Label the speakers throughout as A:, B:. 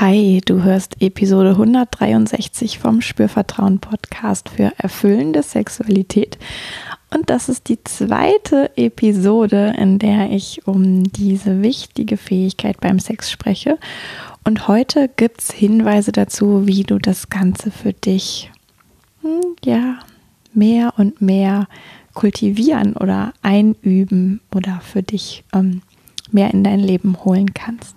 A: Hi, du hörst Episode 163 vom Spürvertrauen Podcast für erfüllende Sexualität. Und das ist die zweite Episode, in der ich um diese wichtige Fähigkeit beim Sex spreche. Und heute gibt es Hinweise dazu, wie du das Ganze für dich hm, ja, mehr und mehr kultivieren oder einüben oder für dich ähm, mehr in dein Leben holen kannst.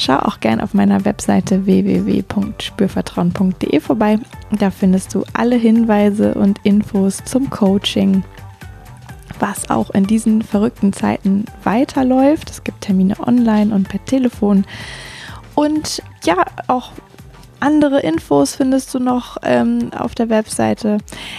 A: Schau auch gern auf meiner Webseite www.spürvertrauen.de vorbei. Da findest du alle Hinweise und Infos zum Coaching, was auch in diesen verrückten Zeiten weiterläuft. Es gibt Termine online und per Telefon. Und ja, auch andere Infos findest du noch ähm, auf der Webseite.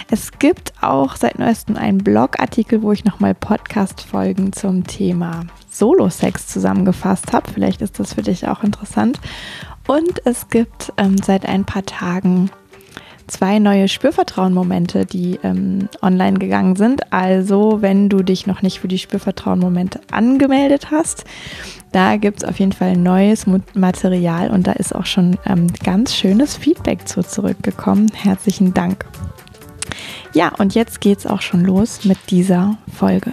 A: Es gibt auch seit neuestem einen Blogartikel, wo ich nochmal Podcast-Folgen zum Thema Solo-Sex zusammengefasst habe. Vielleicht ist das für dich auch interessant. Und es gibt ähm, seit ein paar Tagen zwei neue Spürvertrauen-Momente, die ähm, online gegangen sind. Also, wenn du dich noch nicht für die Spürvertrauen-Momente angemeldet hast, da gibt es auf jeden Fall neues Material und da ist auch schon ähm, ganz schönes Feedback zu zurückgekommen. Herzlichen Dank. Ja, und jetzt geht es auch schon los mit dieser Folge.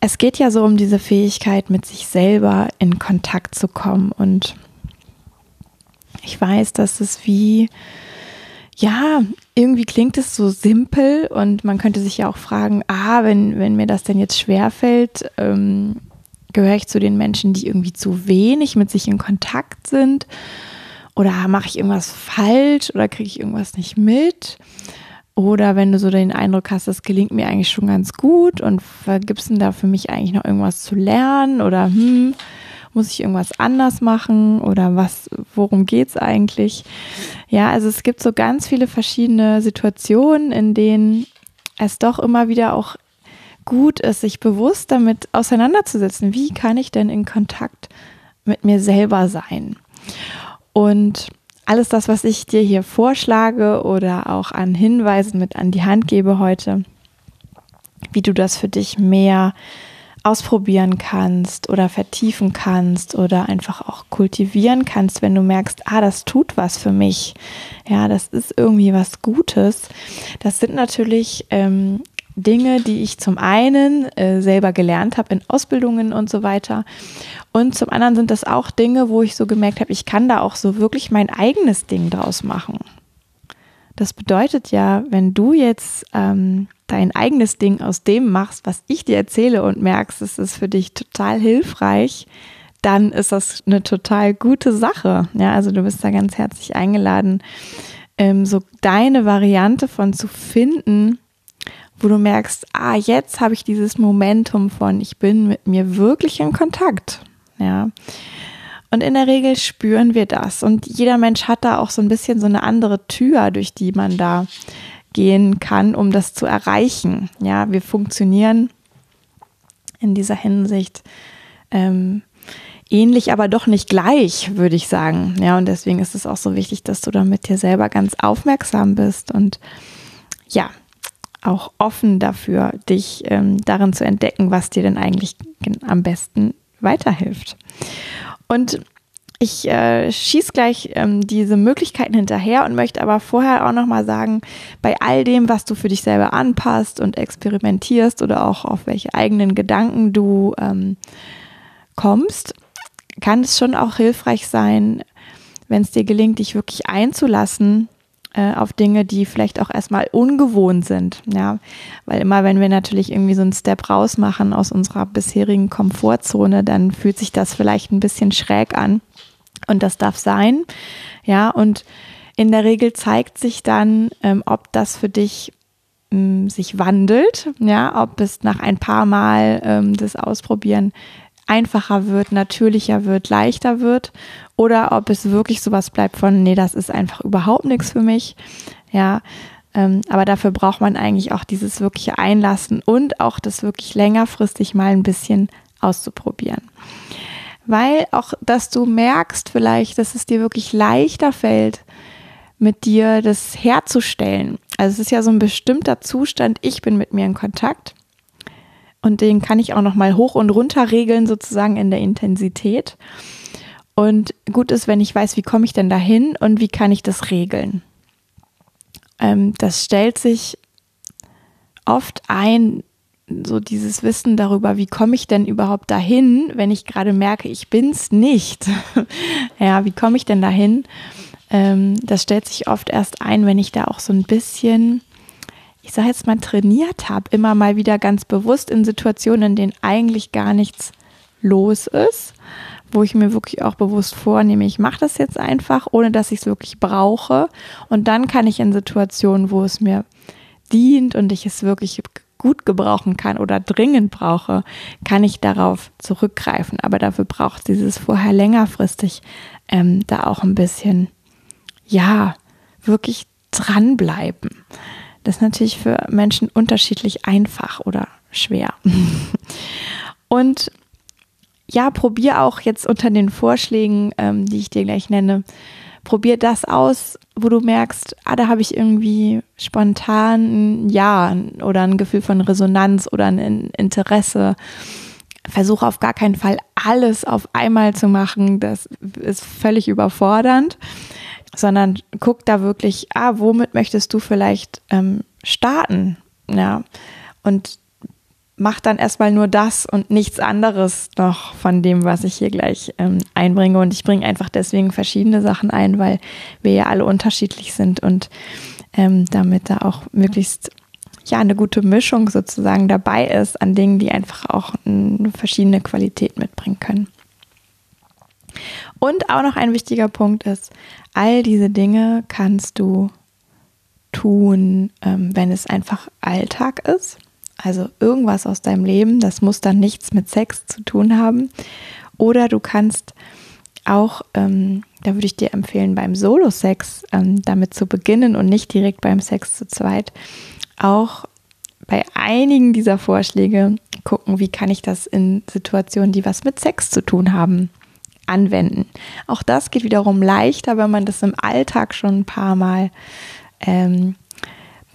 A: Es geht ja so um diese Fähigkeit, mit sich selber in Kontakt zu kommen. Und ich weiß, dass es wie, ja, irgendwie klingt es so simpel und man könnte sich ja auch fragen, ah, wenn, wenn mir das denn jetzt schwerfällt, ähm, gehöre ich zu den Menschen, die irgendwie zu wenig mit sich in Kontakt sind? Oder mache ich irgendwas falsch oder kriege ich irgendwas nicht mit? Oder wenn du so den Eindruck hast, das gelingt mir eigentlich schon ganz gut und gibt es denn da für mich eigentlich noch irgendwas zu lernen? Oder hm, muss ich irgendwas anders machen? Oder was, worum geht es eigentlich? Ja, also es gibt so ganz viele verschiedene Situationen, in denen es doch immer wieder auch gut ist, sich bewusst damit auseinanderzusetzen. Wie kann ich denn in Kontakt mit mir selber sein? Und alles das, was ich dir hier vorschlage oder auch an Hinweisen mit an die Hand gebe heute, wie du das für dich mehr ausprobieren kannst oder vertiefen kannst oder einfach auch kultivieren kannst, wenn du merkst, ah, das tut was für mich. Ja, das ist irgendwie was Gutes. Das sind natürlich ähm, Dinge, die ich zum einen äh, selber gelernt habe in Ausbildungen und so weiter. Und zum anderen sind das auch Dinge, wo ich so gemerkt habe, ich kann da auch so wirklich mein eigenes Ding draus machen. Das bedeutet ja, wenn du jetzt ähm, dein eigenes Ding aus dem machst, was ich dir erzähle und merkst, es ist für dich total hilfreich, dann ist das eine total gute Sache. Ja, also du bist da ganz herzlich eingeladen, ähm, so deine Variante von zu finden, wo du merkst, ah, jetzt habe ich dieses Momentum von, ich bin mit mir wirklich in Kontakt. Ja. Und in der Regel spüren wir das. Und jeder Mensch hat da auch so ein bisschen so eine andere Tür, durch die man da gehen kann, um das zu erreichen. Ja, wir funktionieren in dieser Hinsicht ähm, ähnlich, aber doch nicht gleich, würde ich sagen. Ja, und deswegen ist es auch so wichtig, dass du da mit dir selber ganz aufmerksam bist und ja, auch offen dafür, dich ähm, darin zu entdecken, was dir denn eigentlich am besten weiterhilft. Und ich äh, schieße gleich ähm, diese Möglichkeiten hinterher und möchte aber vorher auch nochmal sagen, bei all dem, was du für dich selber anpasst und experimentierst oder auch auf welche eigenen Gedanken du ähm, kommst, kann es schon auch hilfreich sein, wenn es dir gelingt, dich wirklich einzulassen äh, auf Dinge, die vielleicht auch erstmal ungewohnt sind. Ja, weil immer, wenn wir natürlich irgendwie so einen Step raus machen aus unserer bisherigen Komfortzone, dann fühlt sich das vielleicht ein bisschen schräg an. Und das darf sein. Ja, und in der Regel zeigt sich dann, ähm, ob das für dich mh, sich wandelt, ja, ob es nach ein paar Mal ähm, das Ausprobieren einfacher wird, natürlicher wird, leichter wird oder ob es wirklich sowas bleibt von, nee, das ist einfach überhaupt nichts für mich, ja, ähm, aber dafür braucht man eigentlich auch dieses wirkliche Einlassen und auch das wirklich längerfristig mal ein bisschen auszuprobieren. Weil auch, dass du merkst vielleicht, dass es dir wirklich leichter fällt, mit dir das herzustellen. Also es ist ja so ein bestimmter Zustand, ich bin mit mir in Kontakt und den kann ich auch noch mal hoch und runter regeln sozusagen in der Intensität. Und gut ist, wenn ich weiß, wie komme ich denn dahin und wie kann ich das regeln. Ähm, das stellt sich oft ein, so dieses Wissen darüber, wie komme ich denn überhaupt dahin, wenn ich gerade merke, ich bin's nicht. ja, wie komme ich denn dahin? ähm, das stellt sich oft erst ein, wenn ich da auch so ein bisschen, ich sage jetzt mal, trainiert habe, immer mal wieder ganz bewusst in Situationen, in denen eigentlich gar nichts los ist, wo ich mir wirklich auch bewusst vornehme, ich mache das jetzt einfach, ohne dass ich es wirklich brauche. Und dann kann ich in Situationen, wo es mir dient und ich es wirklich gut gebrauchen kann oder dringend brauche, kann ich darauf zurückgreifen. Aber dafür braucht dieses vorher längerfristig ähm, da auch ein bisschen ja, wirklich dranbleiben. Das ist natürlich für Menschen unterschiedlich einfach oder schwer. Und ja, probier auch jetzt unter den Vorschlägen, ähm, die ich dir gleich nenne, probier das aus, wo du merkst, ah, da habe ich irgendwie spontan ein Ja oder ein Gefühl von Resonanz oder ein Interesse. Versuche auf gar keinen Fall alles auf einmal zu machen. Das ist völlig überfordernd sondern guck da wirklich, ah, womit möchtest du vielleicht ähm, starten? Ja, und mach dann erstmal nur das und nichts anderes noch von dem, was ich hier gleich ähm, einbringe. Und ich bringe einfach deswegen verschiedene Sachen ein, weil wir ja alle unterschiedlich sind und ähm, damit da auch möglichst ja eine gute Mischung sozusagen dabei ist an Dingen, die einfach auch eine verschiedene Qualität mitbringen können. Und auch noch ein wichtiger Punkt ist, all diese Dinge kannst du tun, ähm, wenn es einfach Alltag ist. Also irgendwas aus deinem Leben, das muss dann nichts mit Sex zu tun haben. Oder du kannst auch, ähm, da würde ich dir empfehlen, beim Solo-Sex ähm, damit zu beginnen und nicht direkt beim Sex zu zweit, auch bei einigen dieser Vorschläge gucken, wie kann ich das in Situationen, die was mit Sex zu tun haben, anwenden. Auch das geht wiederum leichter, wenn man das im Alltag schon ein paar Mal ähm,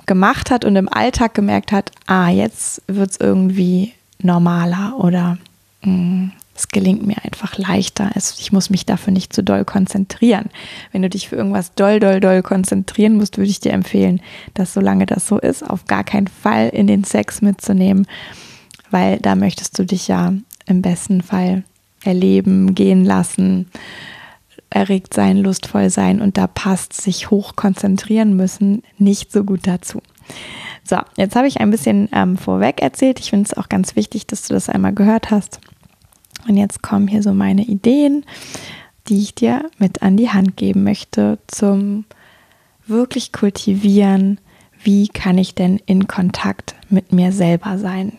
A: gemacht hat und im Alltag gemerkt hat, ah, jetzt wird es irgendwie normaler oder mh, mm, es gelingt mir einfach leichter. Es, ich muss mich dafür nicht zu doll konzentrieren. Wenn du dich für irgendwas doll, doll, doll konzentrieren musst, würde ich dir empfehlen, dass solange das so ist, auf gar keinen Fall in den Sex mitzunehmen, weil da möchtest du dich ja im besten Fall erleben, gehen lassen, erregt sein, lustvoll sein und da passt sich hoch konzentrieren müssen nicht so gut dazu. So, jetzt habe ich ein bisschen ähm, vorweg erzählt. Ich finde es auch ganz wichtig, dass du das einmal gehört hast. Und jetzt kommen hier so meine Ideen, die ich dir mit an die Hand geben möchte zum wirklich kultivieren. Wie kann ich denn in Kontakt mit mir selber sein?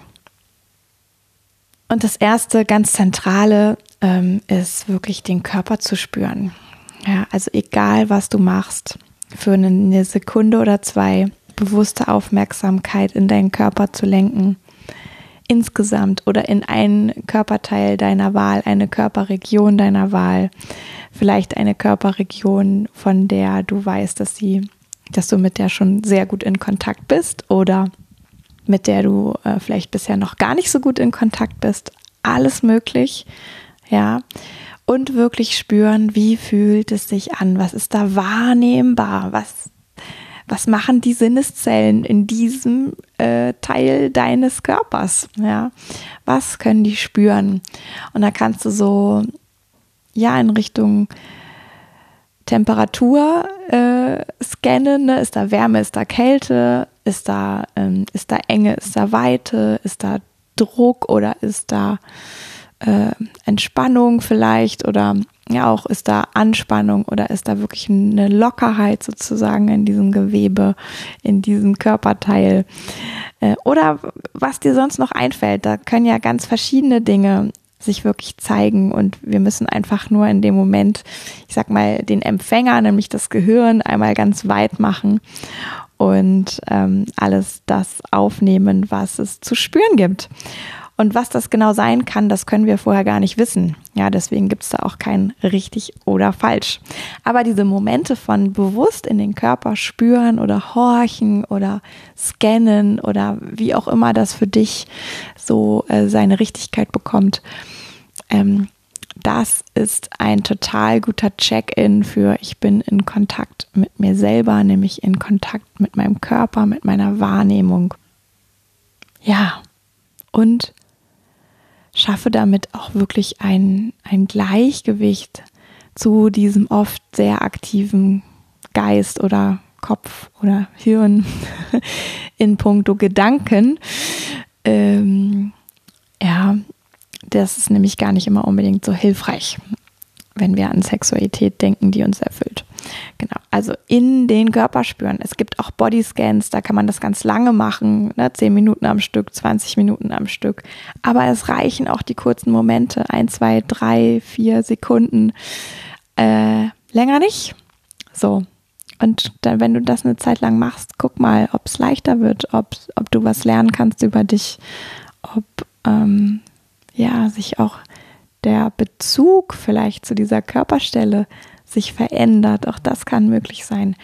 A: Und das erste ganz zentrale ähm, ist wirklich den Körper zu spüren. Ja, also egal was du machst, für eine Sekunde oder zwei bewusste Aufmerksamkeit in deinen Körper zu lenken, insgesamt oder in einen Körperteil deiner Wahl, eine Körperregion deiner Wahl, vielleicht eine Körperregion, von der du weißt, dass sie, dass du mit der schon sehr gut in Kontakt bist oder mit der du äh, vielleicht bisher noch gar nicht so gut in Kontakt bist. Alles möglich, ja. Und wirklich spüren, wie fühlt es sich an? Was ist da wahrnehmbar? Was, was machen die Sinneszellen in diesem äh, Teil deines Körpers? Ja. Was können die spüren? Und da kannst du so, ja, in Richtung Temperatur äh, scannen. Ne? Ist da Wärme, ist da Kälte? Ist da, ähm, ist da Enge, ist da Weite, ist da Druck oder ist da äh, Entspannung vielleicht oder ja auch ist da Anspannung oder ist da wirklich eine Lockerheit sozusagen in diesem Gewebe, in diesem Körperteil äh, oder was dir sonst noch einfällt. Da können ja ganz verschiedene Dinge sich wirklich zeigen und wir müssen einfach nur in dem Moment, ich sag mal, den Empfänger, nämlich das Gehirn, einmal ganz weit machen und ähm, alles das aufnehmen, was es zu spüren gibt. Und was das genau sein kann, das können wir vorher gar nicht wissen. Ja, deswegen gibt es da auch kein richtig oder falsch. Aber diese Momente von bewusst in den Körper spüren oder horchen oder scannen oder wie auch immer das für dich so äh, seine Richtigkeit bekommt, ähm, das ist ein total guter Check-in für ich bin in Kontakt mit mir selber, nämlich in Kontakt mit meinem Körper, mit meiner Wahrnehmung. Ja, und schaffe damit auch wirklich ein, ein Gleichgewicht zu diesem oft sehr aktiven Geist oder Kopf oder Hirn in puncto Gedanken. Ähm, ja, das ist nämlich gar nicht immer unbedingt so hilfreich, wenn wir an Sexualität denken, die uns erfüllt. Genau, also in den Körper spüren. Es gibt auch Bodyscans, da kann man das ganz lange machen, ne? 10 Minuten am Stück, 20 Minuten am Stück. Aber es reichen auch die kurzen Momente, ein, zwei, drei, vier Sekunden. Äh, länger nicht. So. Und dann, wenn du das eine Zeit lang machst, guck mal, ob es leichter wird, ob, ob du was lernen kannst über dich, ob ähm, ja sich auch der Bezug vielleicht zu dieser Körperstelle sich verändert. Auch das kann möglich sein.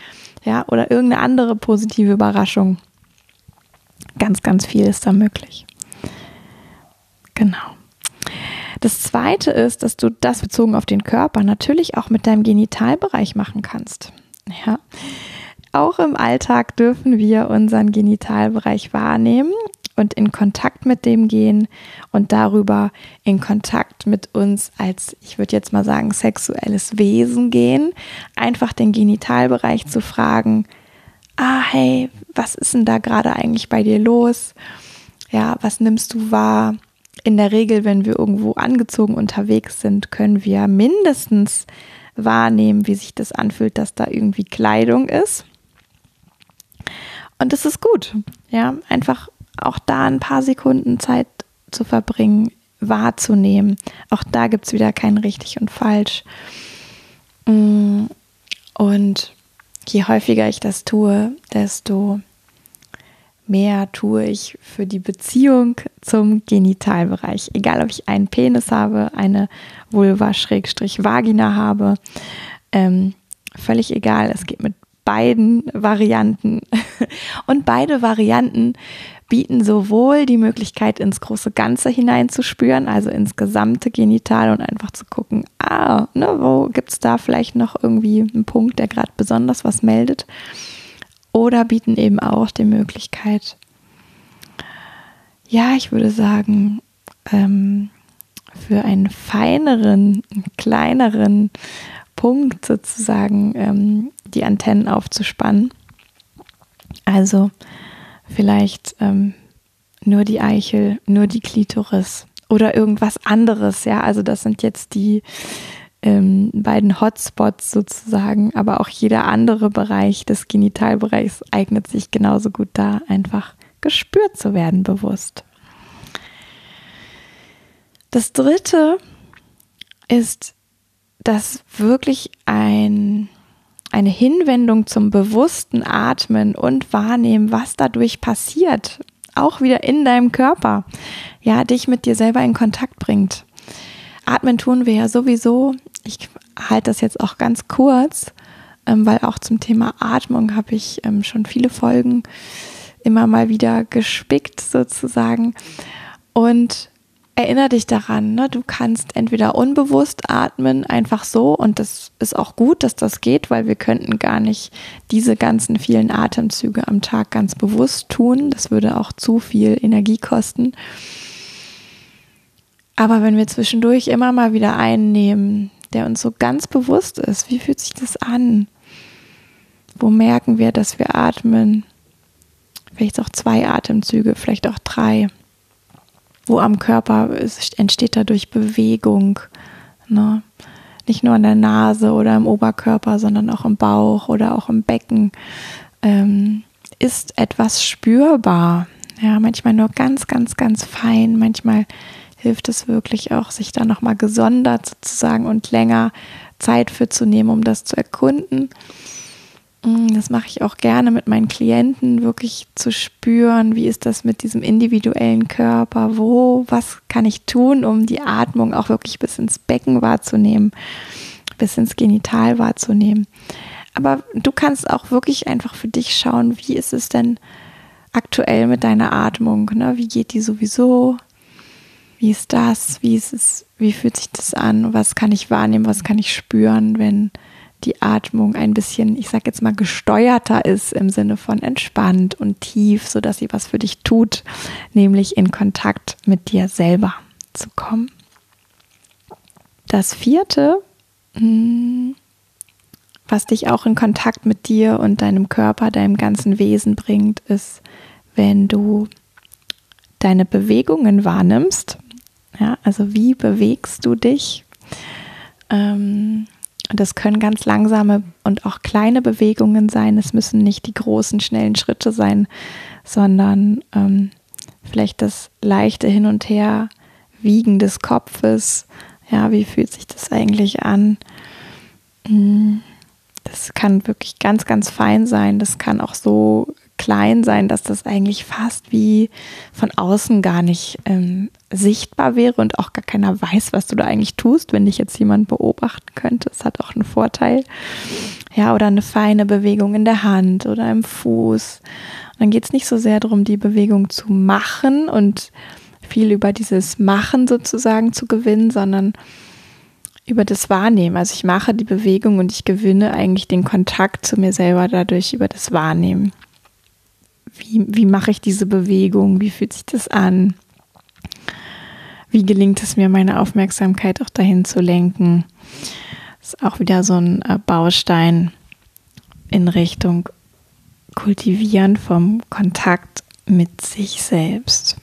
A: Ja, oder irgendeine andere positive Überraschung. Ganz, ganz viel ist da möglich. Genau. Das zweite ist, dass du das bezogen auf den Körper natürlich auch mit deinem Genitalbereich machen kannst. Ja. Auch im Alltag dürfen wir unseren Genitalbereich wahrnehmen und in Kontakt mit dem gehen und darüber in Kontakt mit uns als, ich würde jetzt mal sagen, sexuelles Wesen gehen. Einfach den Genitalbereich zu fragen, ah, hey, was ist denn da gerade eigentlich bei dir los? Ja, was nimmst du wahr? In der Regel, wenn wir irgendwo angezogen unterwegs sind, können wir mindestens wahrnehmen, wie sich das anfühlt, dass da irgendwie Kleidung ist. Und das ist gut. Ja, einfach auch da ein paar Sekunden Zeit zu verbringen, wahrzunehmen. Auch da gibt es wieder kein richtig und falsch. Mm, und je häufiger ich das tue, desto mehr tue ich für die Beziehung zum Genitalbereich. Egal, ob ich einen Penis habe, eine Vulva-Vagina habe, ähm, völlig egal. Es geht mit beiden Varianten. Und beide Varianten bieten sowohl die Möglichkeit, ins große Ganze hineinzuspüren, also ins gesamte Genital und einfach zu gucken, ah, ne, wo gibt es da vielleicht noch irgendwie einen Punkt, der gerade besonders was meldet. Oder bieten eben auch die Möglichkeit, ja, ich würde sagen, ähm, für einen feineren, kleineren Punkt sozusagen ähm, die Antennen aufzuspannen. Also vielleicht ähm, nur die Eichel, nur die Klitoris oder irgendwas anderes. Ja, also das sind jetzt die ähm, beiden Hotspots sozusagen, aber auch jeder andere Bereich des Genitalbereichs eignet sich genauso gut da, einfach gespürt zu werden, bewusst. Das dritte ist, dass wirklich ein eine Hinwendung zum bewussten Atmen und Wahrnehmen, was dadurch passiert, auch wieder in deinem Körper, ja, dich mit dir selber in Kontakt bringt. Atmen tun wir ja sowieso. Ich halte das jetzt auch ganz kurz, ähm, weil auch zum Thema Atmung habe ich ähm, schon viele Folgen immer mal wieder gespickt sozusagen. Und erinnere dich daran, ne? du kannst entweder unbewusst atmen, einfach so, und das ist auch gut, dass das geht, weil wir könnten gar nicht diese ganzen vielen Atemzüge am Tag ganz bewusst tun. Das würde auch zu viel Energie kosten. Aber wenn wir zwischendurch immer mal wieder einnehmen, der uns so ganz bewusst ist, wie fühlt sich das an? Wo merken wir, dass wir atmen? Vielleicht auch zwei Atemzüge, vielleicht auch drei. Wo am Körper entsteht dadurch Bewegung. Ne? Nicht nur an der Nase oder im Oberkörper, sondern auch im Bauch oder auch im Becken. Ähm, ist etwas spürbar. Ja, manchmal nur ganz, ganz, ganz fein. Manchmal hilft es wirklich auch, sich da nochmal gesondert sozusagen und länger Zeit für zu nehmen, um das zu erkunden. Mm, das mache ich auch gerne mit meinen Klienten, wirklich zu spüren, wie ist das mit diesem individuellen Körper, wo, was kann ich tun, um die Atmung auch wirklich bis ins Becken wahrzunehmen, bis ins Genital wahrzunehmen. Aber du kannst auch wirklich einfach für dich schauen, wie ist es denn aktuell mit deiner Atmung, ne? wie geht die sowieso, wie ist das, wie ist es, wie fühlt sich das an, was kann ich wahrnehmen, was kann ich spüren, wenn die Atmung ein bisschen, ich sag jetzt mal, gesteuerter ist im Sinne von entspannt und tief, sodass sie was für dich tut, nämlich in Kontakt mit dir selber zu kommen. Das vierte, hm, was dich auch in Kontakt mit dir und deinem Körper, deinem ganzen Wesen bringt, ist, wenn du deine Bewegungen wahrnimmst. Ja, also wie bewegst du dich? Ähm, das können ganz langsame und auch kleine Bewegungen sein. Es müssen nicht die großen, schnellen Schritte sein, sondern ähm, vielleicht das leichte Hin und Her Wiegen des Kopfes. Ja, wie fühlt sich das eigentlich an? Hm, das kann wirklich ganz, ganz fein sein. Das kann auch so klein sein, dass das eigentlich fast wie von außen gar nicht ähm, sichtbar wäre und auch gar keiner weiß, was du da eigentlich tust, wenn dich jetzt jemand beobachten könnte. Das hat auch einen Vorteil. Ja, oder eine feine Bewegung in der Hand oder im Fuß. Und dann geht es nicht so sehr darum, die Bewegung zu machen und viel über dieses Machen sozusagen zu gewinnen, sondern über das Wahrnehmen. Also ich mache die Bewegung und ich gewinne eigentlich den Kontakt zu mir selber dadurch über das Wahrnehmen wie, wie mache ich diese Bewegung, wie fühlt sich das an, wie gelingt es mir, meine Aufmerksamkeit auch dahin zu lenken. Das ist auch wieder so ein äh, Baustein in Richtung Kultivieren vom Kontakt mit sich selbst.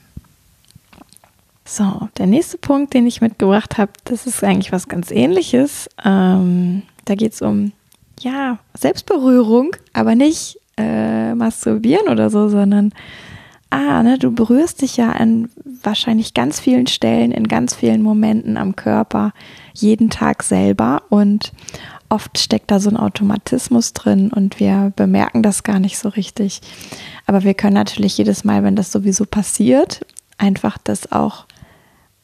A: So, der nächste Punkt, den ich mitgebracht habe, das ist eigentlich was ganz ähnliches. Ähm, da geht es um, ja, Selbstberührung, aber nicht äh, masturbieren oder so, sondern ah, ne, du berührst dich ja an wahrscheinlich ganz vielen Stellen, in ganz vielen Momenten am Körper, jeden Tag selber und oft steckt da so ein Automatismus drin und wir bemerken das gar nicht so richtig. Aber wir können natürlich jedes Mal, wenn das sowieso passiert, einfach das auch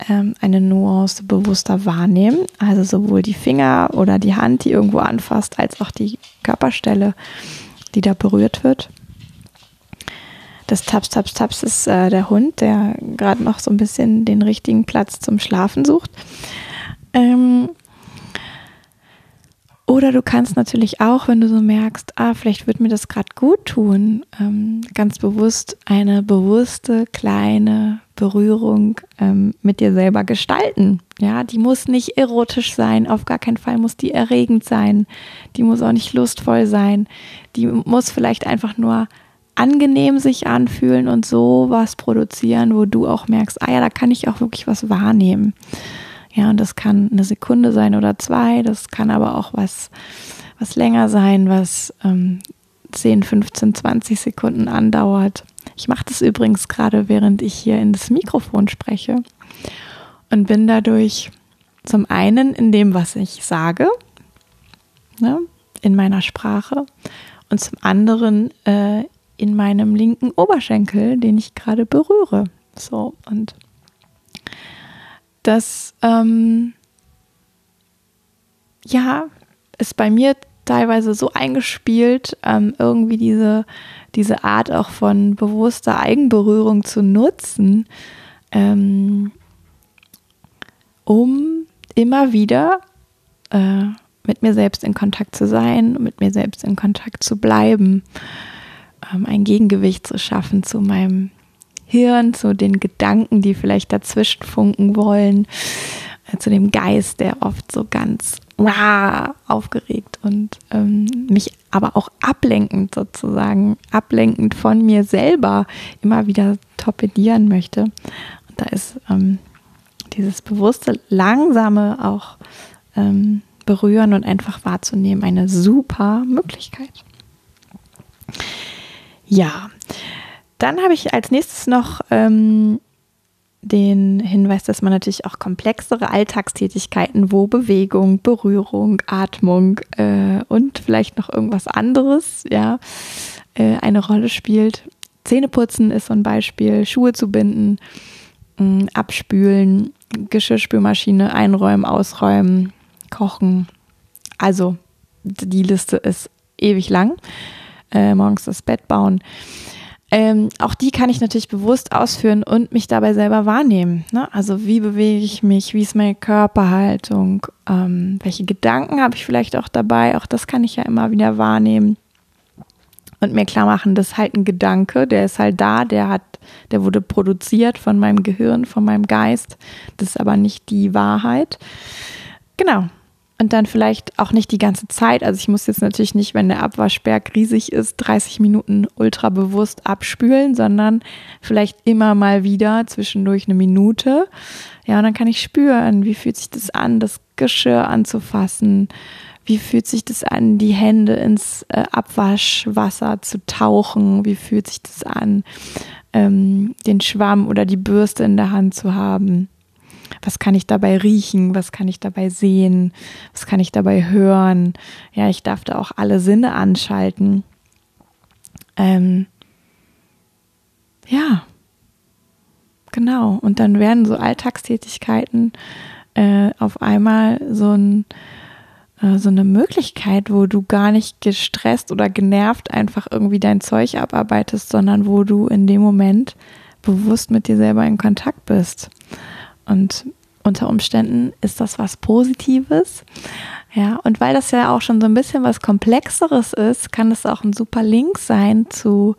A: ähm, eine Nuance bewusster wahrnehmen. Also sowohl die Finger oder die Hand, die irgendwo anfasst, als auch die Körperstelle die da berührt wird. Das Taps, Taps, Taps ist äh, der Hund, der gerade noch so ein bisschen den richtigen Platz zum Schlafen sucht. Ähm, oder du kannst natürlich auch, wenn du so merkst, ah, vielleicht wird mir das gerade gut tun, ähm, ganz bewusst eine bewusste kleine Berührung ähm, mit dir selber gestalten. Ja, die muss nicht erotisch sein, auf gar keinen Fall muss die erregend sein, die muss auch nicht lustvoll sein, die muss vielleicht einfach nur angenehm sich anfühlen und so was produzieren, wo du auch merkst, ah ja, da kann ich auch wirklich was wahrnehmen. Ja, und das kann eine Sekunde sein oder zwei, das kann aber auch was, was länger sein, was ähm, 10, 15, 20 Sekunden andauert. Ich mache das übrigens gerade, während ich hier in das Mikrofon spreche und bin dadurch zum einen in dem, was ich sage, ne, in meiner Sprache und zum anderen äh, in meinem linken Oberschenkel, den ich gerade berühre. So und das ähm, ja ist bei mir teilweise so eingespielt, ähm, irgendwie diese, diese Art auch von bewusster Eigenberührung zu nutzen, ähm, um immer wieder äh, mit mir selbst in Kontakt zu sein, mit mir selbst in Kontakt zu bleiben, ähm, ein Gegengewicht zu schaffen zu meinem Hirn, zu den Gedanken, die vielleicht dazwischen funken wollen, äh, zu dem Geist, der oft so ganz wow, aufgeregt und ähm, mich aber auch ablenkend sozusagen, ablenkend von mir selber immer wieder torpedieren möchte. Und da ist ähm, dieses bewusste, langsame auch ähm, berühren und einfach wahrzunehmen eine super Möglichkeit. Ja, dann habe ich als nächstes noch ähm, den Hinweis, dass man natürlich auch komplexere Alltagstätigkeiten, wo Bewegung, Berührung, Atmung äh, und vielleicht noch irgendwas anderes, ja, äh, eine Rolle spielt. Zähneputzen ist so ein Beispiel, Schuhe zu binden, mh, abspülen, Geschirrspülmaschine einräumen, ausräumen, kochen. Also die Liste ist ewig lang. Äh, morgens das Bett bauen. Ähm, auch die kann ich natürlich bewusst ausführen und mich dabei selber wahrnehmen. Ne? Also wie bewege ich mich, wie ist meine Körperhaltung, ähm, welche Gedanken habe ich vielleicht auch dabei, auch das kann ich ja immer wieder wahrnehmen und mir klar machen, das ist halt ein Gedanke, der ist halt da, der hat, der wurde produziert von meinem Gehirn, von meinem Geist, das ist aber nicht die Wahrheit. Genau, und dann vielleicht auch nicht die ganze Zeit. Also ich muss jetzt natürlich nicht, wenn der Abwaschberg riesig ist, 30 Minuten ultra bewusst abspülen, sondern vielleicht immer mal wieder zwischendurch eine Minute. Ja, und dann kann ich spüren, wie fühlt sich das an, das Geschirr anzufassen. Wie fühlt sich das an, die Hände ins äh, Abwaschwasser zu tauchen? Wie fühlt sich das an, ähm, den Schwamm oder die Bürste in der Hand zu haben? Was kann ich dabei riechen, was kann ich dabei sehen, was kann ich dabei hören. Ja, ich darf da auch alle Sinne anschalten. Ähm, ja, genau. Und dann werden so Alltagstätigkeiten äh, auf einmal so ein äh, so eine Möglichkeit, wo du gar nicht gestresst oder genervt einfach irgendwie dein Zeug abarbeitest, sondern wo du in dem Moment bewusst mit dir selber in Kontakt bist. Und unter Umständen ist das was Positives. Ja, und weil das ja auch schon so ein bisschen was Komplexeres ist, kann es auch ein super Link sein zu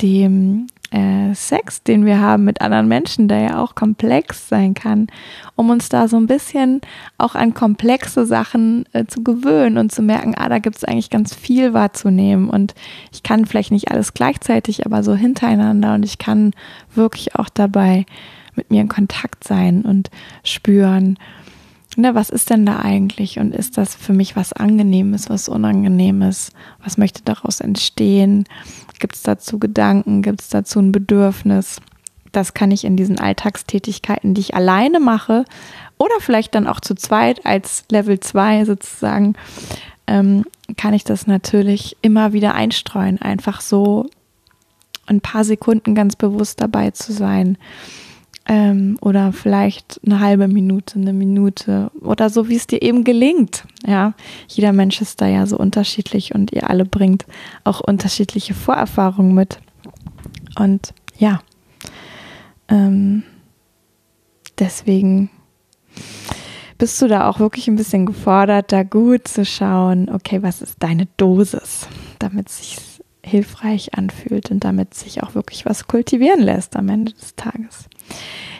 A: dem äh, Sex, den wir haben mit anderen Menschen, der ja auch komplex sein kann, um uns da so ein bisschen auch an komplexe Sachen äh, zu gewöhnen und zu merken, ah, da gibt es eigentlich ganz viel wahrzunehmen und ich kann vielleicht nicht alles gleichzeitig, aber so hintereinander und ich kann wirklich auch dabei mit mir in Kontakt sein und spüren, ne, was ist denn da eigentlich und ist das für mich was Angenehmes, was Unangenehmes, was möchte daraus entstehen, gibt es dazu Gedanken, gibt es dazu ein Bedürfnis. Das kann ich in diesen Alltagstätigkeiten, die ich alleine mache oder vielleicht dann auch zu zweit als Level 2 sozusagen, ähm, kann ich das natürlich immer wieder einstreuen, einfach so ein paar Sekunden ganz bewusst dabei zu sein ähm, oder vielleicht eine halbe Minute, eine Minute oder so, wie es dir eben gelingt. Ja, jeder Mensch ist da ja so unterschiedlich und ihr alle bringt auch unterschiedliche Vorerfahrungen mit. Und ja, ähm, deswegen bist du da auch wirklich ein bisschen gefordert, da gut zu schauen, okay, was ist deine Dosis, damit es sich hilfreich anfühlt und damit sich auch wirklich was kultivieren lässt am Ende des Tages.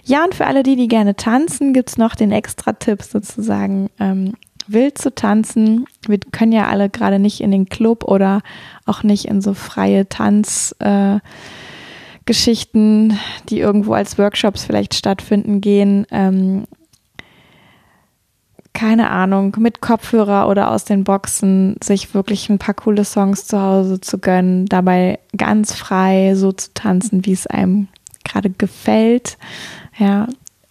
A: Ja, und für alle die, die gerne tanzen, gibt es noch den Extra-Tipp sozusagen, ähm, wild zu tanzen. Wir können ja alle gerade nicht in den Club oder auch nicht in so freie Tanzgeschichten, äh, die irgendwo als Workshops vielleicht stattfinden, gehen. Ähm, keine Ahnung, mit Kopfhörer oder aus den Boxen sich wirklich ein paar coole Songs zu Hause zu gönnen, dabei ganz frei so zu tanzen, wie es einem gerade gefällt. Ja,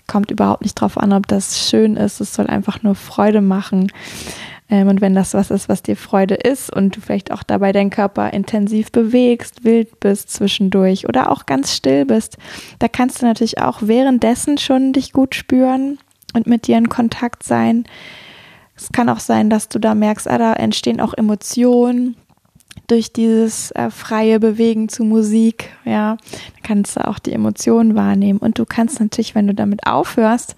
A: kommt überhaupt nicht drauf an, ob das schön ist. Es soll einfach nur Freude machen. Ähm, und wenn das was ist, was dir Freude ist und du vielleicht auch dabei deinen Körper intensiv bewegst, wild bist zwischendurch oder auch ganz still bist, da kannst du natürlich auch währenddessen schon dich gut spüren und mit dir in Kontakt sein. Es kann auch sein, dass du da merkst, ah, da entstehen auch Emotionen durch dieses äh, freie Bewegen zu Musik. Ja, kannst du auch die Emotionen wahrnehmen. Und du kannst natürlich, wenn du damit aufhörst,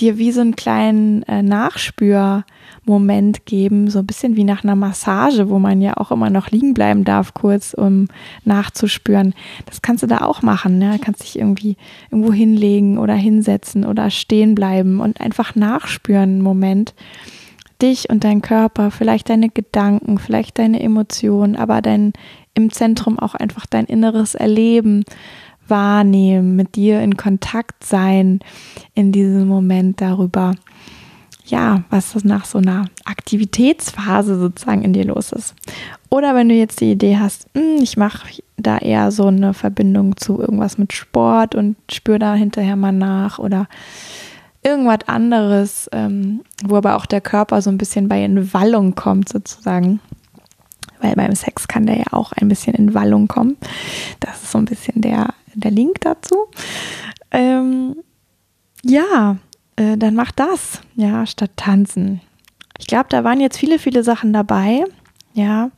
A: dir wie so einen kleinen äh, Nachspürmoment geben, so ein bisschen wie nach einer Massage, wo man ja auch immer noch liegen bleiben darf, kurz, um nachzuspüren. Das kannst du da auch machen. Ne? Kannst dich irgendwie irgendwo hinlegen oder hinsetzen oder stehen bleiben und einfach nachspüren einen Moment. Dich und dein Körper, vielleicht deine Gedanken, vielleicht deine Emotionen, aber dein im Zentrum auch einfach dein inneres Erleben wahrnehmen, mit dir in Kontakt sein in diesem Moment darüber, ja, was nach so einer Aktivitätsphase sozusagen in dir los ist. Oder wenn du jetzt die Idee hast, hm, ich mache da eher so eine Verbindung zu irgendwas mit Sport und spüre da hinterher mal nach oder irgendwas anderes, ähm, wo aber auch der Körper so ein bisschen bei Entwallung kommt sozusagen. Weil beim Sex kann der ja auch ein bisschen in Wallung kommen. Das ist so ein bisschen der, der Link dazu. Ähm, ja, äh, dann mach das, ja, statt tanzen. Ich glaube, da waren jetzt viele, viele Sachen dabei, ja.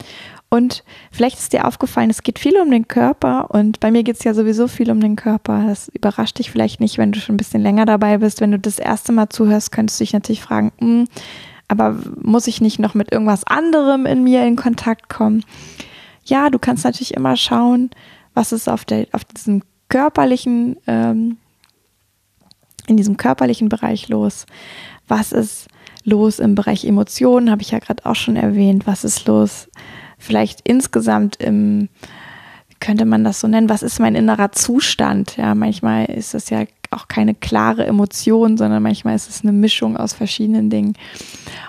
A: Und vielleicht ist dir aufgefallen, es geht viel um den Körper und bei mir geht es ja sowieso viel um den Körper. Das überrascht dich vielleicht nicht, wenn du schon ein bisschen länger dabei bist. Wenn du das erste Mal zuhörst, könntest du dich natürlich fragen, hm, aber muss ich nicht noch mit irgendwas anderem in mir in Kontakt kommen? Ja, du kannst natürlich immer schauen, was ist auf, der, auf diesem körperlichen, ähm, in diesem körperlichen Bereich los. Was ist los im Bereich Emotionen, habe ich ja gerade auch schon erwähnt. Was ist los vielleicht insgesamt im, könnte man das so nennen, was ist mein innerer Zustand? Ja, manchmal ist es ja auch keine klare Emotion, sondern manchmal ist es eine Mischung aus verschiedenen Dingen.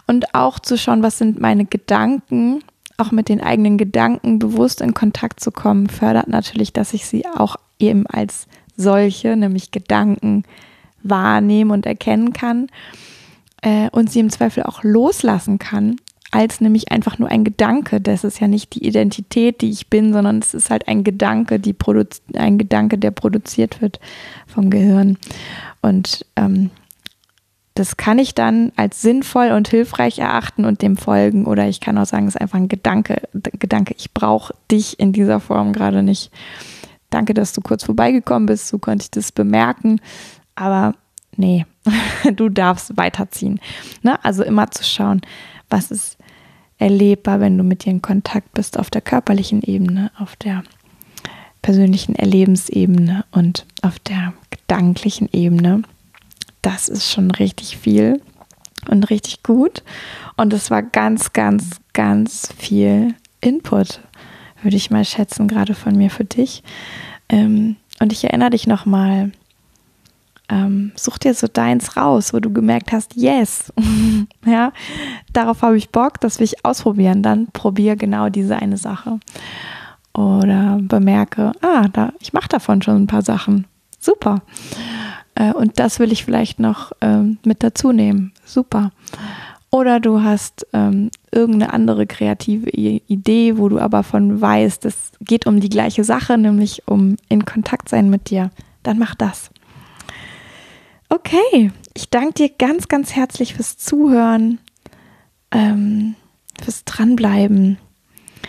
A: Und auch zu schauen, was sind meine Gedanken, auch mit den eigenen Gedanken bewusst in Kontakt zu kommen, fördert natürlich, dass ich sie auch eben als solche, nämlich Gedanken, wahrnehmen und erkennen kann äh, und sie im Zweifel auch loslassen kann als nämlich einfach nur ein Gedanke. Das ist ja nicht die Identität, die ich bin, sondern es ist halt ein Gedanke, die ein Gedanke, der produziert wird vom Gehirn. Und ähm, das kann ich dann als sinnvoll und hilfreich erachten und dem folgen. Oder ich kann auch sagen, es ist einfach ein Gedanke. Gedanke, ich brauche dich in dieser Form gerade nicht. Danke, dass du kurz vorbeigekommen bist. So konnte ich das bemerken. Aber nee, du darfst weiterziehen. Ne? Also immer zu schauen, was ist erlebbar, wenn du mit dir in Kontakt bist auf der körperlichen Ebene, auf der persönlichen Erlebensebene und auf der gedanklichen Ebene. Das ist schon richtig viel und richtig gut. Und es war ganz, ganz, ganz viel Input, würde ich mal schätzen, gerade von mir für dich. Ähm, und ich erinnere dich nochmal ähm, such dir so deins raus, wo du gemerkt hast, yes, ja, darauf habe ich Bock, das will ich ausprobieren. Dann probier genau diese eine Sache. Oder bemerke, ah, da, ich mache davon schon ein paar Sachen. Super. Äh, und das will ich vielleicht noch ähm, mit dazu nehmen. Super. Oder du hast ähm, irgendeine andere kreative Idee, wo du aber von weißt, es geht um die gleiche Sache, nämlich um in Kontakt sein mit dir. Dann mach das. Okay, ich danke dir ganz, ganz herzlich fürs Zuhören, ähm, fürs Dranbleiben.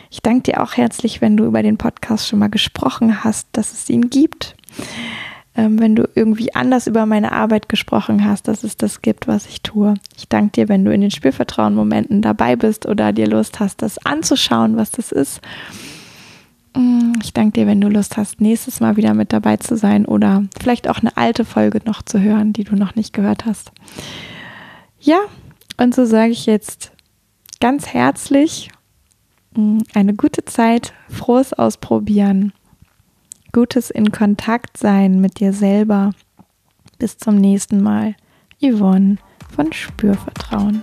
A: Ich danke dir auch herzlich, wenn du über den Podcast schon mal gesprochen hast, dass es ihn gibt. Ähm, wenn du irgendwie anders über meine Arbeit gesprochen hast, dass es das gibt, was ich tue. Ich danke dir, wenn du in den Spielvertrauen-Momenten dabei bist oder dir Lust hast, das anzuschauen, was das ist. Mm, ich danke dir, wenn du Lust hast, nächstes Mal wieder mit dabei zu sein oder vielleicht auch eine alte Folge noch zu hören, die du noch nicht gehört hast. Ja, und so sage ich jetzt ganz herzlich mm, eine gute Zeit, frohes Ausprobieren, gutes in Kontakt sein mit dir selber. Bis zum nächsten Mal. Yvonne von Spürvertrauen.